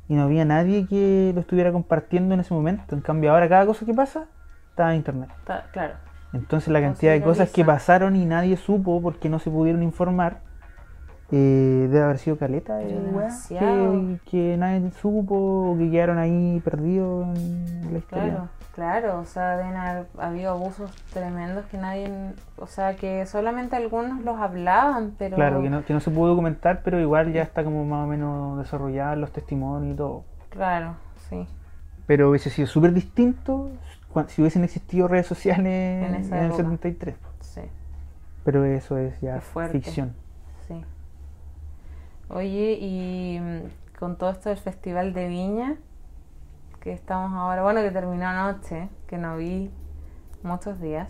y no había nadie que lo estuviera compartiendo en ese momento. En cambio, ahora cada cosa que pasa está en internet. Ta- claro. Entonces la cantidad de cosas que pasaron y nadie supo porque no se pudieron informar, eh, debe haber sido caleta de que, que nadie supo o que quedaron ahí perdidos en la historia. Claro, claro, o sea, deben haber habido abusos tremendos que nadie, o sea, que solamente algunos los hablaban, pero... Claro, que no, que no se pudo documentar, pero igual ya está como más o menos desarrollado los testimonios y todo. Claro, sí. Pero hubiese sido súper distinto si hubiesen existido redes sociales En en, el época. 73. Sí, Pero eso es ya ficción. sí. Oye, y mm, con todo esto del Festival de Viña, que estamos ahora, bueno, que terminó anoche, que no vi muchos días.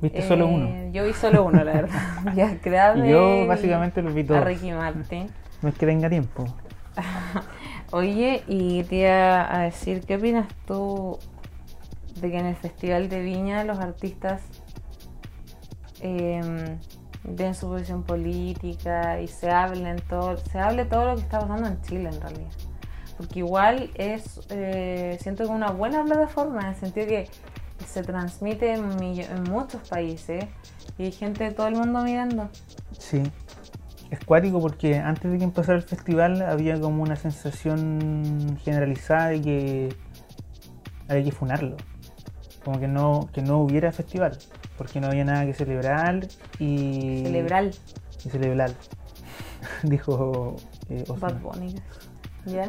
¿Viste solo Eh, uno? Yo vi solo uno, la verdad. ya, Y yo básicamente los vi a todos. Ricky Martin. No es que tenga tiempo. Oye, y te iba a decir, ¿qué opinas tú de que en el Festival de Viña los artistas eh, den su posición política y se hablen todo, se hable todo lo que está pasando en Chile en realidad? Porque igual es, eh, siento que una buena plataforma en el sentido que se transmite en, en muchos países y hay gente de todo el mundo mirando. Sí. Es cuático porque antes de que empezara el festival había como una sensación generalizada de que había que funarlo. Como que no, que no hubiera festival. Porque no había nada que celebrar y. Celebrar Y celebrar. Dijo eh. Bad Bunny. ¿Ya?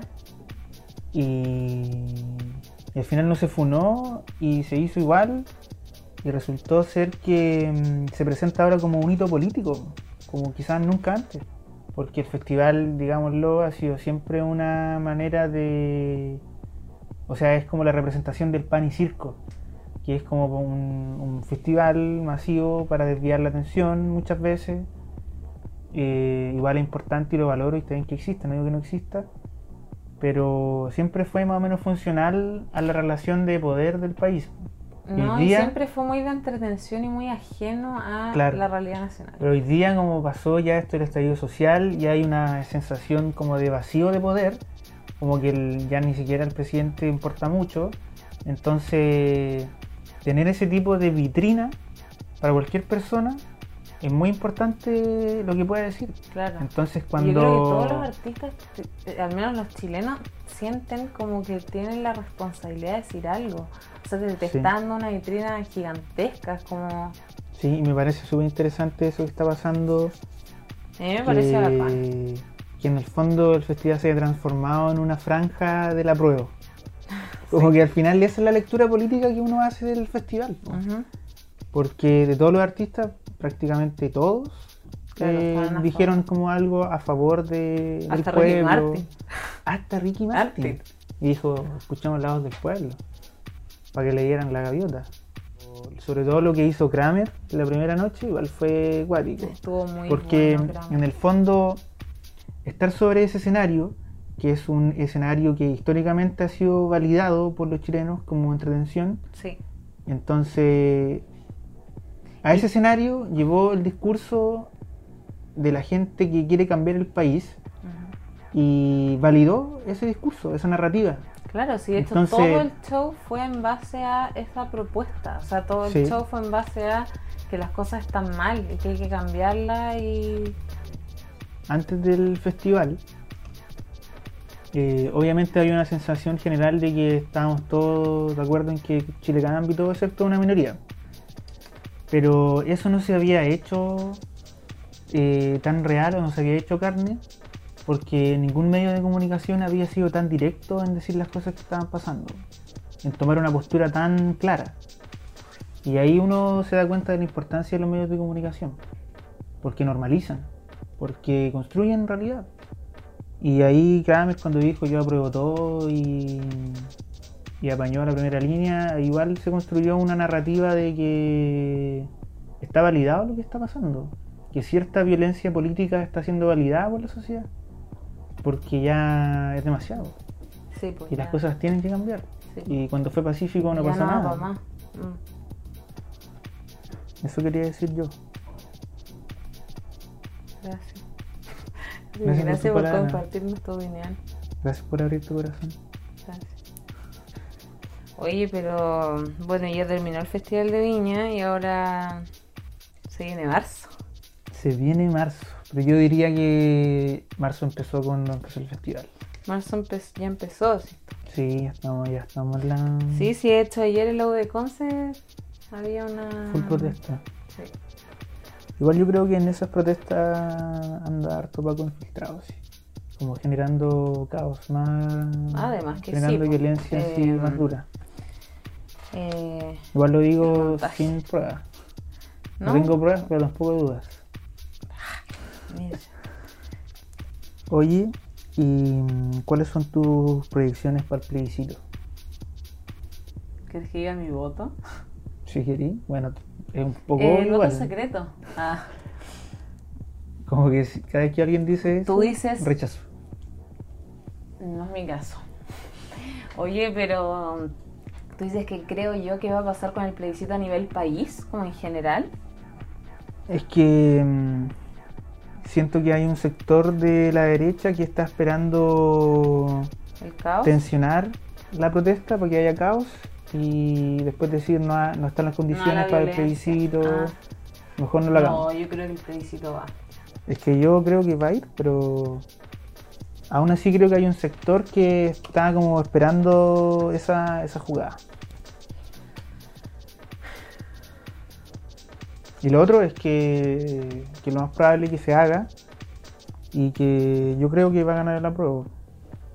Y, y al final no se funó y se hizo igual y resultó ser que mm, se presenta ahora como un hito político, como quizás nunca antes, porque el festival, digámoslo, ha sido siempre una manera de... O sea, es como la representación del pan y circo, que es como un, un festival masivo para desviar la atención muchas veces. Eh, igual es importante y lo valoro y está bien que exista, no digo que no exista, pero siempre fue más o menos funcional a la relación de poder del país. No, y siempre fue muy de entretención y muy ajeno a Claro. la realidad nacional. Pero hoy día, como pasó ya esto del estallido social, ya hay una sensación como de vacío de poder, como que el- ya ni siquiera el presidente importa mucho. Entonces, tener ese tipo de vitrina para cualquier persona es muy importante lo que pueda decir. Claro. Entonces, cuando... Yo creo que todos los artistas, eh, al menos los chilenos, sienten como que tienen la responsabilidad de decir algo. O sea, te, te Sí. está dando una vitrina gigantesca, como... Sí, y me parece súper interesante eso que está pasando. A mí me parece bacán. que, que en el fondo el festival se haya transformado en una franja de la prueba. Como que al final esa es la lectura política que uno hace del festival. Porque de todos los artistas, prácticamente todos Claro, eh, dijeron como algo a favor de, del Hasta Ricky pueblo. Martin. Hasta Ricky Martin. Martin. Y dijo, escuchamos la voz del pueblo. Para que le dieran la gaviota. Sobre todo lo que hizo Kramer la primera noche, igual fue cuático. Estuvo muy Porque bueno, en el fondo, estar sobre ese escenario, que es un escenario que históricamente ha sido validado por los chilenos como entretención, Sí, entonces a ese escenario llevó el discurso de la gente que quiere cambiar el país y validó ese discurso, esa narrativa. Claro, sí, de hecho Entonces- todo el show fue en base a esa propuesta. O sea, todo el Sí. show fue en base a que las cosas están mal y que hay que cambiarlas y... Antes del festival, obviamente había una sensación general de que estábamos todos de acuerdo en que Chile gana todo, excepto una minoría. Pero eso no se había hecho eh, tan real o no se había hecho carne porque ningún medio de comunicación había sido tan directo en decir las cosas que estaban pasando, en tomar una postura tan clara. Y ahí uno se da cuenta de la importancia de los medios de comunicación, porque normalizan, porque construyen realidad. Y ahí Kramer cuando dijo yo apruebo todo y, y apañó a la primera línea, igual se construyó una narrativa de que está validado lo que está pasando, que cierta violencia política está siendo validada por la sociedad, porque ya es demasiado Sí, pues. y las cosas tienen que cambiar. Sí. Y cuando fue pacífico no Ya pasó no, nada. Mm. Eso quería decir yo. Gracias. Gracias por Gracias compartirnos tu opinión. Gracias por abrir tu corazón. Gracias. Oye, pero bueno, ya terminó el Festival de Viña y ahora se viene marzo. Se viene marzo, pero yo diría que marzo empezó cuando empezó el festival. Marzo empe- ya empezó. Sí, Sí, ya estamos, ya estamos en la sí, sí, de hecho ayer en la U de Conce había una... full protesta. Sí. Igual yo creo que en esas protestas anda harto Paco infiltrado, sí. Como generando caos más. Además que Generando violencia así Eh, más dura. Eh, Igual lo digo montaje. sin pruebas. No, ¿No? tengo pruebas, pero tampoco dudas. mira. Oye, ¿y mm, cuáles son tus proyecciones para el plebiscito? ¿Quieres que diga mi voto? Si querí, bueno, es un poco Eh, el voto secreto. Ah, Como que cada vez que alguien dice eso, Tú dices- rechazo. no es mi caso. Oye, pero tú dices que creo yo que va a pasar con el plebiscito a nivel país, como en general. Es que mm, siento que hay un sector de la derecha que está esperando El caos. tensionar la protesta para que haya caos y después decir no, ha- no están las condiciones la para el plebiscito, Ah. mejor no lo hagamos. No, yo creo que el plebiscito va. Es que yo creo que va a ir, pero aún así creo que hay un sector que está como esperando esa, esa jugada. Y lo otro es que, que lo más probable es que se haga y que yo creo que va a ganar el apruebo.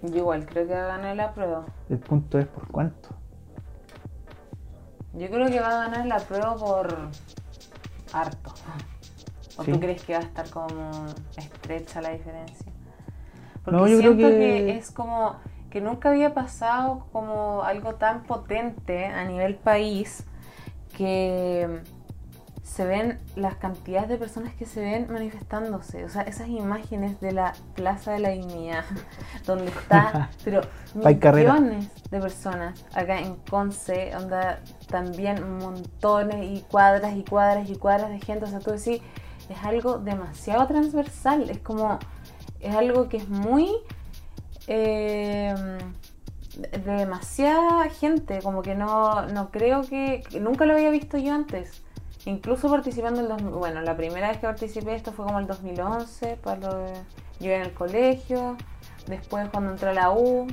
Yo igual creo que va a ganar la prueba. El punto es por cuánto. Yo creo que va a ganar la prueba por harto. ¿O Sí. tú crees que va a estar como estrecha la diferencia? Porque No, yo creo siento que... que- es como que nunca había pasado como algo tan potente a nivel país que se ven las cantidades de personas que se ven manifestándose. O sea, esas imágenes de la Plaza de la Dignidad, donde está, pero carrera. millones de personas acá en Conce, onda también montones y cuadras y cuadras y cuadras de gente. O sea, tú decís, es algo demasiado transversal, es como, es algo que es muy eh, de de demasiada gente, como que no, no creo que nunca lo había visto yo antes. Incluso participando en 2000, bueno, la primera vez que participé esto fue como el 2011, para lo yo en el colegio, después cuando entré a la U,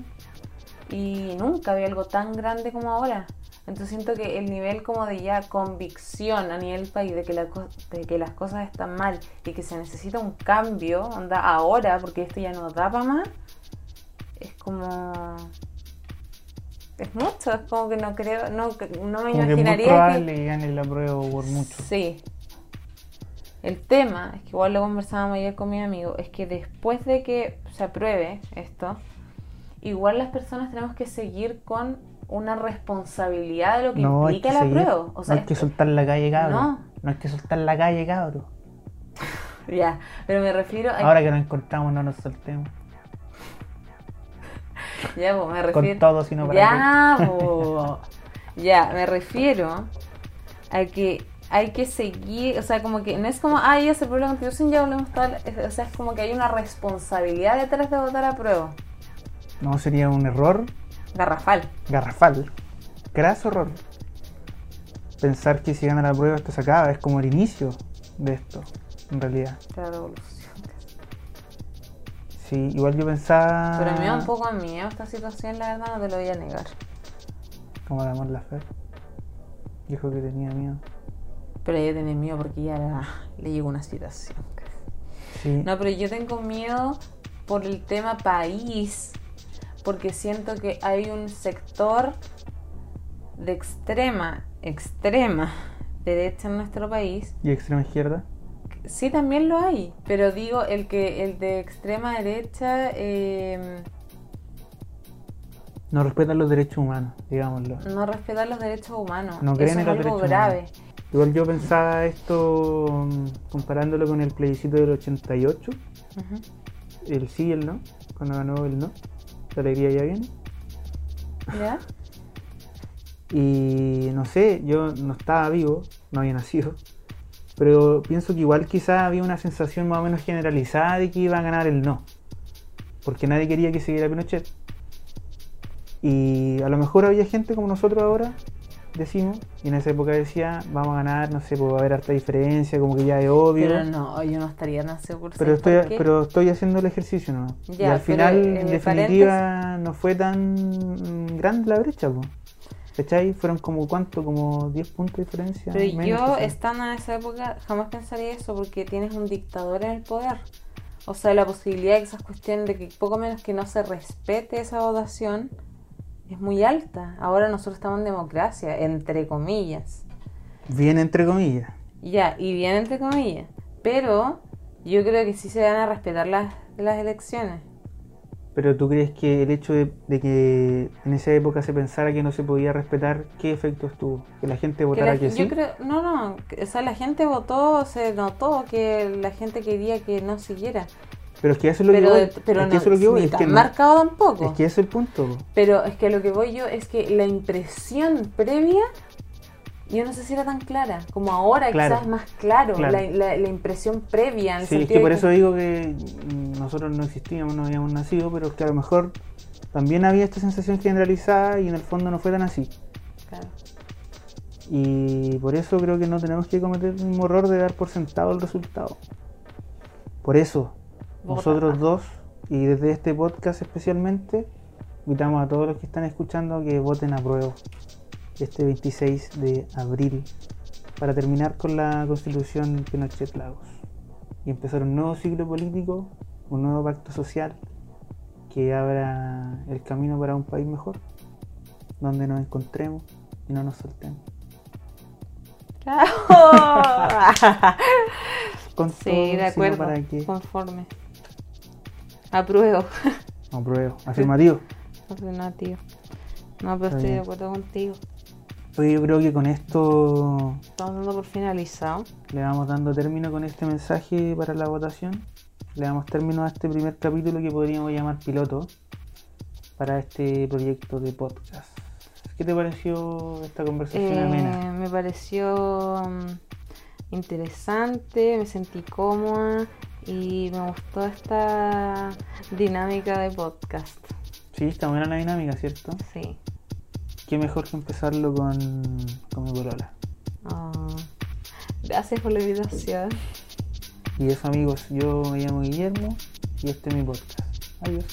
y nunca había algo tan grande como ahora. Entonces siento que el nivel como de ya convicción a nivel país de que, la de que las cosas están mal y que se necesita un cambio, onda ahora, porque esto ya no da más, es como... Es mucho, es como que no creo, no, no me Como que es imaginaría que... probable que gane el apruebo por mucho. Sí. El tema, es que igual lo conversábamos ayer con mi amigo, es que después de que se apruebe esto, igual las personas tenemos que seguir con una responsabilidad de lo que No, implica que seguir. apruebo. O sea, no hay que soltar la calle, cabro. No. No hay que soltar la calle, cabro. ya, pero me refiero a... Ahora que nos encontramos, no nos soltemos. ya, pues, me Con refiero... todo, sino para Ya, po. ya, me refiero a que hay que seguir, o sea, como que no es como, ah, ya se aprobó la constitución, ya volvemos tal, o sea, es como que hay una responsabilidad detrás de votar a prueba. No, sería un error Garrafal. garrafal. Graso error. Pensar que si gana la prueba esto se acaba, es como el inicio de esto, en realidad. La revolución. Sí, igual yo pensaba. Pero me da un poco miedo esta situación, la verdad, no te lo voy a negar. Como damos la fe. Dijo que tenía miedo. Pero ella tiene miedo porque ya la- le llegó una situación. Sí. No, pero yo tengo miedo por el tema país, porque siento que hay un sector de extrema, extrema derecha en nuestro país. ¿Y extrema izquierda? Sí, también lo hay, pero digo, el que el de extrema derecha eh, No respetan los derechos humanos, digámoslo. no respeta los derechos humanos. No Eso creen es en los algo derechos grave. humanos. Igual yo pensaba esto mm, comparándolo con el plebiscito del 88, Ujú. el sí y el no, cuando ganó el no. La alegría ya viene. ¿Ya? Y no sé, yo no estaba vivo, no había nacido, pero pienso que igual quizá había una sensación más o menos generalizada de que iba a ganar el no, porque nadie quería que siguiera Pinochet. Y a lo mejor había gente como nosotros ahora, decimos, y en esa época decía, vamos a ganar, no sé, pues va a haber harta diferencia, como que ya es obvio. Pero no, yo no estaría tan seguro. Pero ¿sabes estoy, qué? pero estoy haciendo el ejercicio, ¿no? y Ya, al pero, final, eh, en definitiva, no fue tan mm, grande la brecha, po. ¿Cachai? Fueron como, ¿cuánto? Como 10 puntos de diferencia. Pero menos, yo, estando en esa época, jamás pensaría eso porque tienes un dictador en el poder. O sea, la posibilidad de que esas cuestiones de que poco menos que no se respete esa votación es muy alta. Ahora nosotros estamos en democracia, entre comillas. Bien entre comillas. Ya, y bien entre comillas. Pero yo creo que sí se van a respetar las, las elecciones. Pero tú crees que el hecho de, de que en esa época se pensara que no se podía respetar, ¿qué efectos tuvo? Que la gente Que votara la- que, yo sí. creo, no, no, que- o sea, la gente votó, se notó que la gente quería que no siguiera. Pero es que eso es lo Pero, que voy. pero es no, que eso es lo que voy. Es que, no- marcado tampoco. es que ese es el punto. Pero es que lo que voy yo es que la impresión previa, yo no sé si era tan clara. Como ahora Claro. quizás más claro, Claro. La, la- la impresión previa. En el Sí, es sentido que por eso digo que mm, nosotros no existíamos, no habíamos nacido, pero es que a lo mejor también había esta sensación generalizada y en el fondo no fue tan así. Claro. Y por eso creo que no tenemos que cometer el mismo error de dar por sentado el resultado. Por eso, Vota. nosotros dos, y desde este podcast especialmente, invitamos a todos los que están escuchando a que voten a prueba este 26 de abril para terminar con la constitución Pinochet Lagos y empezar un nuevo ciclo político, un nuevo pacto social que abra el camino para un país mejor, donde nos encontremos y no nos soltemos. Con sí, de acuerdo. Para que... Conforme. Apruebo. Apruebo. Afirmativo. Afirmativo. No, pero Está estoy bien. de acuerdo contigo. Oye, yo creo que con esto Estamos dando por finalizado. le vamos dando término con este mensaje para la votación. Le damos término a este primer capítulo que podríamos llamar piloto para este proyecto de podcast. ¿Qué te pareció esta conversación Eh, amena? me pareció mm, interesante, me sentí cómoda y me gustó esta dinámica de podcast. Sí, está buena la dinámica, ¿cierto? Sí. Qué mejor que empezarlo con, con mi polola. Ah, gracias por la invitación. Y eso amigos, yo me llamo Guillermo y este es mi podcast. Adiós.